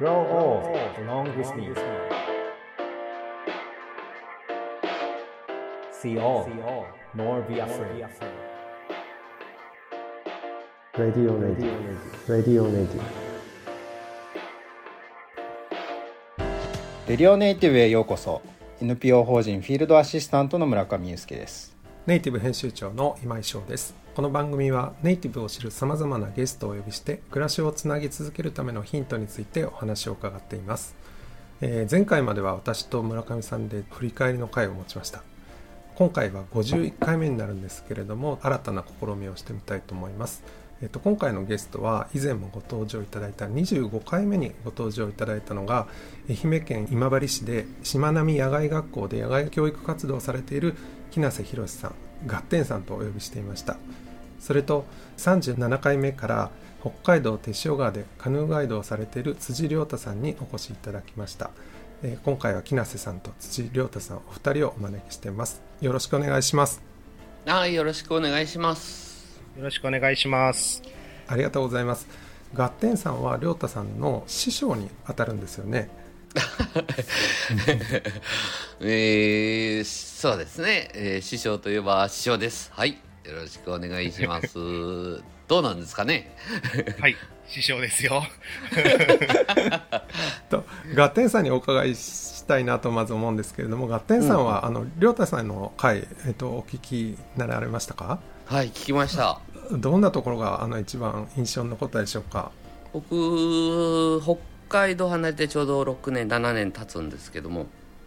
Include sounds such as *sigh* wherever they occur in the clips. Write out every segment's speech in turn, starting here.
Grow old along with me. See all, nor be afraid. Radio Radio Radio Radio レディオネイティブへようこそ NPO 法人フィールドアシスタントの村上裕介ですネイティブ編集長の今井翔です。この番組はネイティブを知るさまざまなゲストをお呼びして暮らしをつなぎ続けるためのヒントについてお話を伺っています、えー前回までは私と村上さんで振り返りの会を持ちました。今回は51回目になるんですけれども新たな試みをしてみたいと思います。えっと、今回のゲストは以前もご登場いただいた25回目にご登場いただいたのが愛媛県今治市でしまなみ野外学校で野外教育活動をされている木梨博さんガッテンさんとお呼びしていました。それと37回目から北海道手塩川でカヌーガイドをされている辻亮太さんにお越しいただきました。えー今回は木梨さんと辻亮太さんお二人をお招きしています。よろしくお願いします。はい、よろしくお願いします。よろしくお願いします。ありがとうございます。ガッテンさんは亮太さんの師匠に当たるんですよね *laughs* えー、そうですね、えー師匠といえば師匠です。はい、よろしくお願いします。*laughs* どうなんですかね？はい、師匠ですよ。*laughs* とガッテンさんにお伺いしたいなとまず思うんですけれどもガッテンさんは、あの亮太さんの回、えっと、お聞きになられましたか？はい、聞きました。どんなところがあの一番印象に残ったでしょうか？僕、北海道離れてちょうど6年、7年経つんですけども、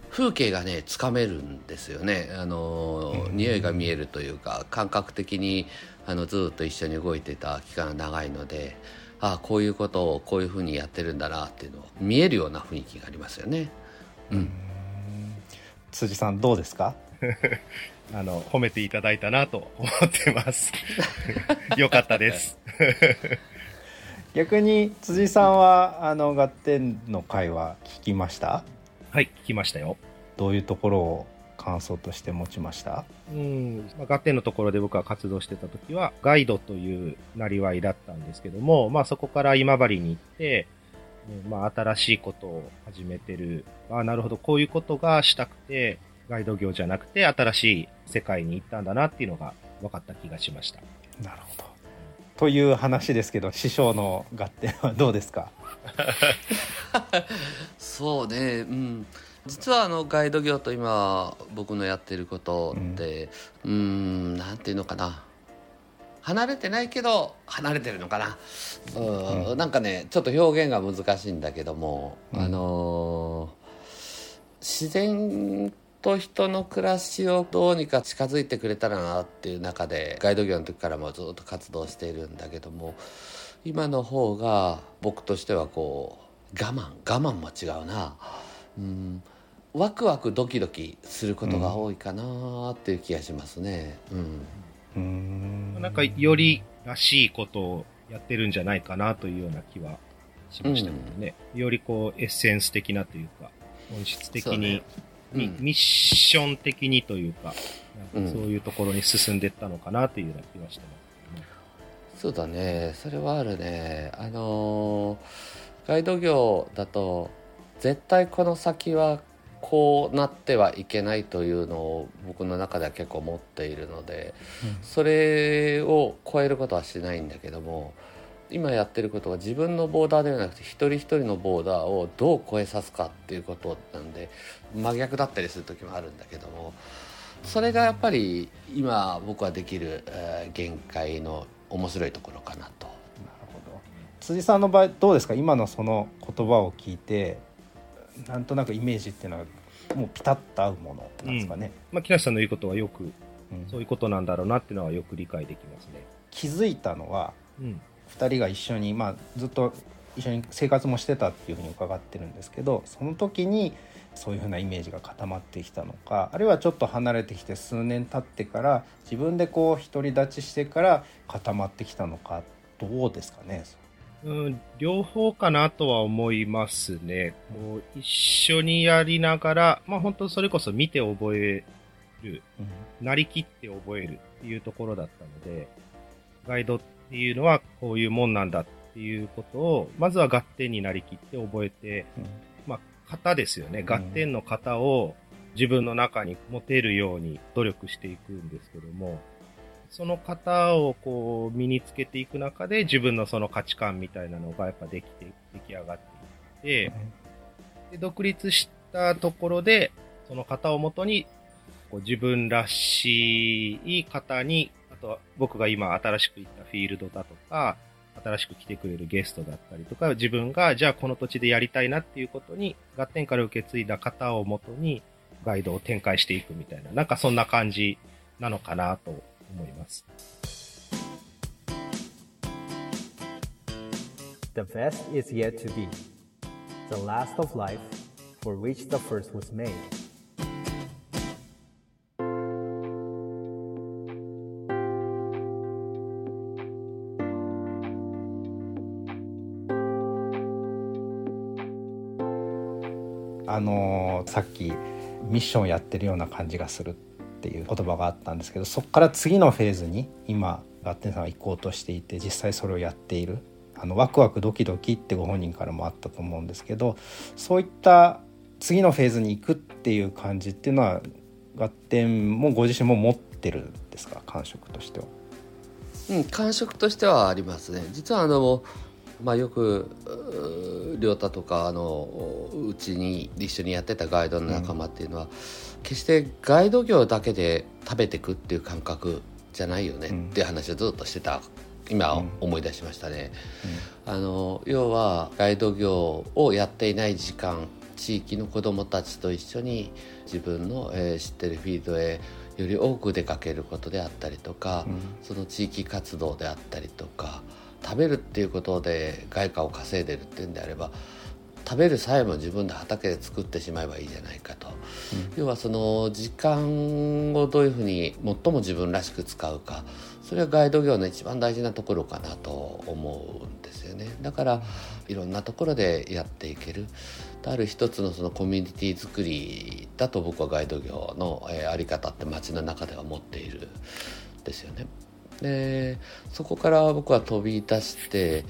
風景がね、つかめるんですよね。あの、匂いが見えるというか、感覚的に、あの、ずっと一緒に動いてた期間が長いので、ああ、こういうことをこういうふうにやってるんだなっていうのを見えるような雰囲気がありますよね。うん。辻さんどうですか？*laughs* あの、褒めていただいたなと思ってます。*laughs* よかったです。*laughs* 逆に辻さんはあのガッテンの回は聞きました？はい、聞きましたよ。どういうところを感想として持ちました？うん、まあ、ガッテンのところで僕は活動してた時は、ガイドというなりわいだったんですけども、まあそこから今治に行って、うんまあ新しいことを始めてる。ああ、なるほど、こういうことがしたくて、ガイド業じゃなくて新しい世界に行ったんだなっていうのが分かった気がしました。なるほどという話ですけど師匠のガッテンはどうですか？*laughs* そうね、うん、実はあのガイド業と今僕のやってることってうーんなんていうのかな。離れてないけど離れてるのかな。うん、なんかねちょっと表現が難しいんだけども、あのー自然と人の暮らしをどうにか近づいてくれたらなっていう中でガイド業の時からもずっと活動しているんだけども今の方が僕としてはこう我慢我慢も違うな。うん。ワクワクドキドキすることが多いかなっていう気がしますね。うん。うーん。なんか、よりらしいことをやってるんじゃないかなというような気はしましたけどね。よりこう、エッセンス的なというか、本質的に、ミッション的にというか、うん。なんかそういうところに進んでいったのかなというような気はしてます、ね。そうだね。それはあるね。あのーガイド業だと絶対この先はこうなってはいけないというのを僕の中では結構持っているので、それを超えることはしないんだけども今やってることは自分のボーダーではなくて一人一人のボーダーをどう超えさすかっていうことなんで真逆だったりする時もあるんだけどもそれがやっぱり今僕はできる、えー限界の面白いところかなと。なるほど辻さんの場合どうですか？今のその言葉を聞いてなんとなくイメージっていうのはもうピタッと合うものなんですかね、まあ、木梨さんの言うことはよく、うんそういうことなんだろうなっていうのはよく理解できますね。気づいたのはうん。2人が一緒に、まあ、ずっと一緒に生活もしてたっていうふうに伺ってるんですけどその時にそういうふうなイメージが固まってきたのかあるいはちょっと離れてきて数年経ってから自分でこう独り立ちしてから固まってきたのかどうですかね？うん、両方かなとは思いますね。こう一緒にやりながら、まあ本当それこそ見て覚える、うん。なりきって覚えるっていうところだったので、ガイドっていうのはこういうもんなんだっっていうことを、まずは合点になりきって覚えて、うんまあ、型ですよね。合点の型を自分の中に持てるように努力していくんですけども、その型をこう身につけていく中で自分のその価値観みたいなのがやっぱできて、出来上がっていって、で独立したところで、その型をもとに、こう自分らしい方に、あと僕が今新しく行ったフィールドだとか、新しく来てくれるゲストだったりとか、自分がじゃあこの土地でやりたいなっていうことに、合点から受け継いだ型をもとに、ガイドを展開していくみたいな、なんかそんな感じなのかなと思います。The best is yet to be. The last of life for which the first was made. さっきミッションやってるような感じがするっていう言葉があったんですけどそこから次のフェーズに今ガッテンさんは行こうとしていて実際それをやっている。あのワクワクドキドキってご本人からもあったと思うんですけどそういった次のフェーズに行くっていう感じっていうのはガッテンもご自身も持ってるんですか？感触としては。うん、感触としてはありますね。実はあの、まあ、よく亮太とかあのうちに一緒にやってたガイドの仲間っていうのは、決してガイド業だけで食べてくっていう感覚じゃないよねうん。っていう話をずっとしてた今うん。思い出しましたね。あの要はガイド業をやっていない時間地域の子どもたちと一緒に自分の、えー知ってるフィールドへより多く出かけることであったりとか、うん。その地域活動であったりとか食べるっていうことで外貨を稼いでるっていうんであれば食べるさえも自分で畑で作ってしまえばいいじゃないかと、要はその時間をどういうふうに最も自分らしく使うかそれはガイド業の一番大事なところかなと思うんですよね。だからいろんなところでやっていける。ある一つのそのコミュニティ作りだと僕はガイド業の、えーあり方って街の中では持っているんですよね。でそこから僕は飛び出して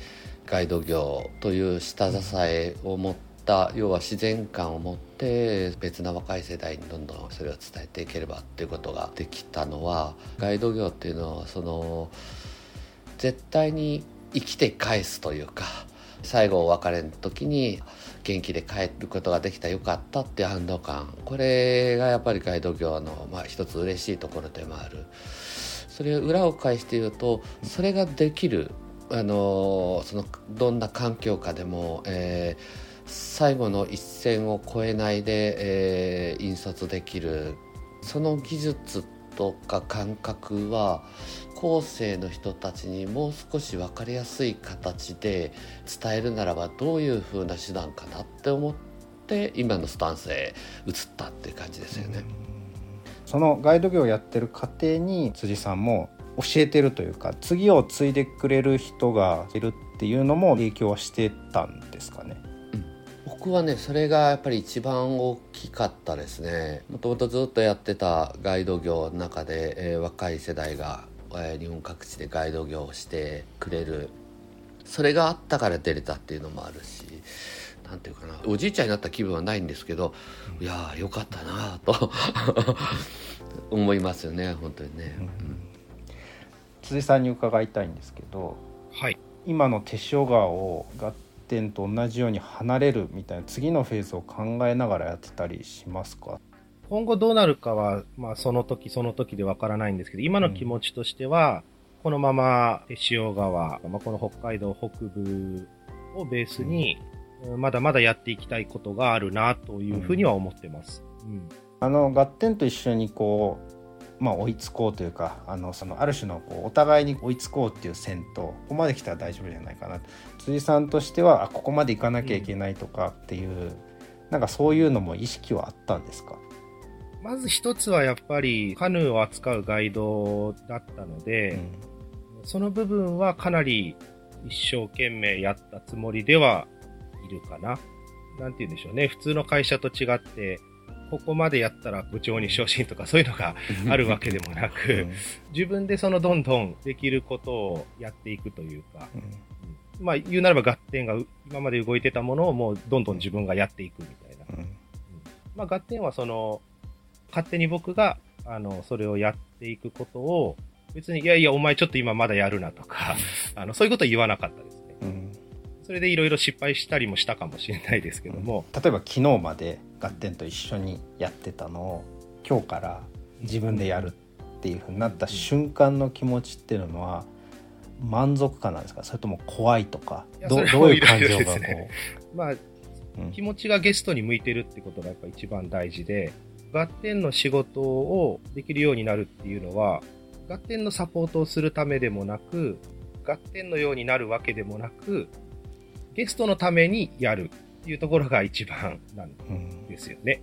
ガイド業という下支えを持った要は自然観を持って別な若い世代にどんどんそれを伝えていければっていうことができたのはガイド業っていうのはその絶対に生きて返すというか最後お別れの時に元気で帰ることができたよかったっていう安堵感。これがやっぱりガイド業の、まあ、一つ嬉しいところでもある。それを裏を返して言うとそれができるあのそのどんな環境下でも、えー最後の一線を越えないで、えー引率できるその技術とか感覚は後世の人たちにもう少し分かりやすい形で伝えるならばどういうふうな手段かなって思って今のスタンスへ移ったっていう感じですよね。そのガイド業をやってる過程に辻さんも教えてるというか次を継いでくれる人がいるっていうのも影響はしてたんですかね？うん。僕はねそれがやっぱり一番大きかったですね。もともとずっとやってたガイド業の中で、えー若い世代が、えー日本各地でガイド業をしてくれる。それがあったから出れたっていうのもあるし。なんていうかなおじいちゃんになった気分はないんですけど、いやーよかったなと *laughs* 思いますよね本当にね、うん。辻さんに伺いたいんですけどはい。今の手塩川を合点と同じように離れるみたいな次のフェーズを考えながらやってたりしますか？今後どうなるかは、まあその時その時でわからないんですけど、今の気持ちとしては、このまま手塩川、まあ、この北海道北部をベースに、うんまだまだやっていきたいことがあるなというふうには思ってます。うん。あの合点と一緒にこう、まあ、追いつこうというかあのそのある種のこうお互いに追いつこうっていう戦闘ここまで来たら大丈夫じゃないかな辻さんとしてはあここまで行かなきゃいけないとかっていう、なんかそういうのも意識はあったんですか？まず一つはやっぱりカヌーを扱うガイドだったので、その部分はかなり一生懸命やったつもりではいるかな。なんて言うんでしょうね。普通の会社と違って、ここまでやったら部長に昇進とかそういうのがあるわけでもなく、自分でそのどんどんできることをやっていくというか、うん。うん。まあ言うならばガッテンが今まで動いてたものをもうどんどん自分がやっていくみたいな。うん。まあガッテンはその、勝手に僕が、あの、それをやっていくことを、別に、いやいや、お前ちょっと今まだやるなとか、あの、そういうこと言わなかったですそれでいろいろ失敗したりもしたかもしれないですけども、例えば昨日までガッテンと一緒にやってたのを今日から自分でやるっていうふうになった瞬間の気持ちっていうのは満足感なんですか？それとも怖いとか？どういう感情がこですね。まあ、う、うん気持ちがゲストに向いてるってことがやっぱ一番大事で、ガッテンの仕事をできるようになるっていうのは、ガッテンのサポートをするためでもなく、ガッテンのようになるわけでもなく、ゲストのためにやるっていうところが一番なんうんですよね。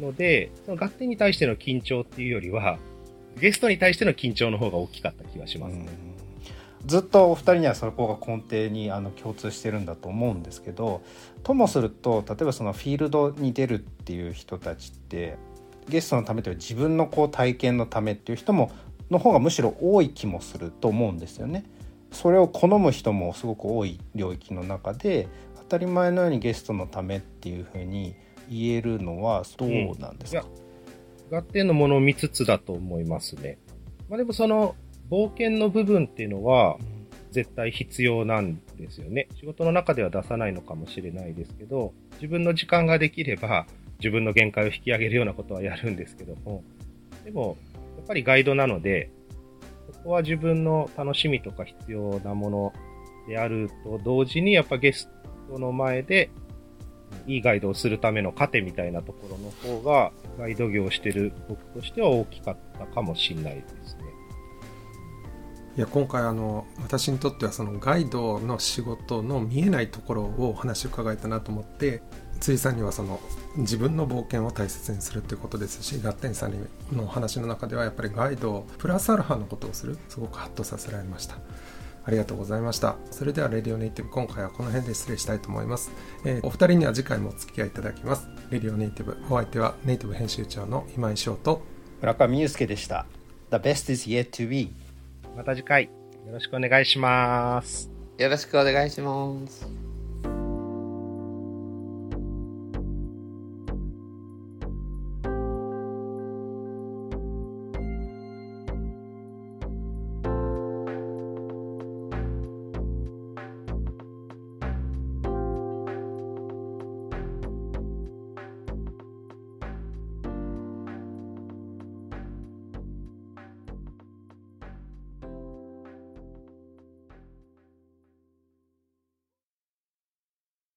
ので、そのガッテンに対しての緊張っていうよりは、ゲストに対しての緊張の方が大きかった気がしますね。ずっとお二人にはそこが根底にあの共通してるんだと思うんですけどともすると例えばそのフィールドに出るっていう人たちってゲストのためという自分のこう体験のためっていう人もの方がむしろ多い気もすると思うんですよね。それを好む人もすごく多い領域の中で当たり前のようにゲストのためっていうふうに言えるのはどうなんですか、ガッテンのものを見つつだと思いますね。まあでもその冒険の部分っていうのは絶対必要なんですよね。仕事の中では出さないのかもしれないですけど、自分の時間ができれば自分の限界を引き上げるようなことはやるんですけども、でもやっぱりガイドなので、そこは自分の楽しみとか必要なものであると同時にやっぱゲストの前でいいガイドをするための糧みたいなところの方が、ガイド業をしてる僕としては大きかったかもしれないですね。いや今回あの私にとってはそのガイドの仕事の見えないところをお話を伺えたなと思って辻さんにはその自分の冒険を大切にするっていうことですしガッテンさんのお話の中ではやっぱりガイドプラスアルファのことをするすごくハッとさせられましたありがとうございましたそれではレディオネイティブ今回はこの辺で失礼したいと思います、えーお二人には次回もお付き合いいただきますレディオネイティブお相手はネイティブ編集長の今井翔と村上祐介でした。The best is yet to be. また次回、よろしくお願いします。よろしくお願いします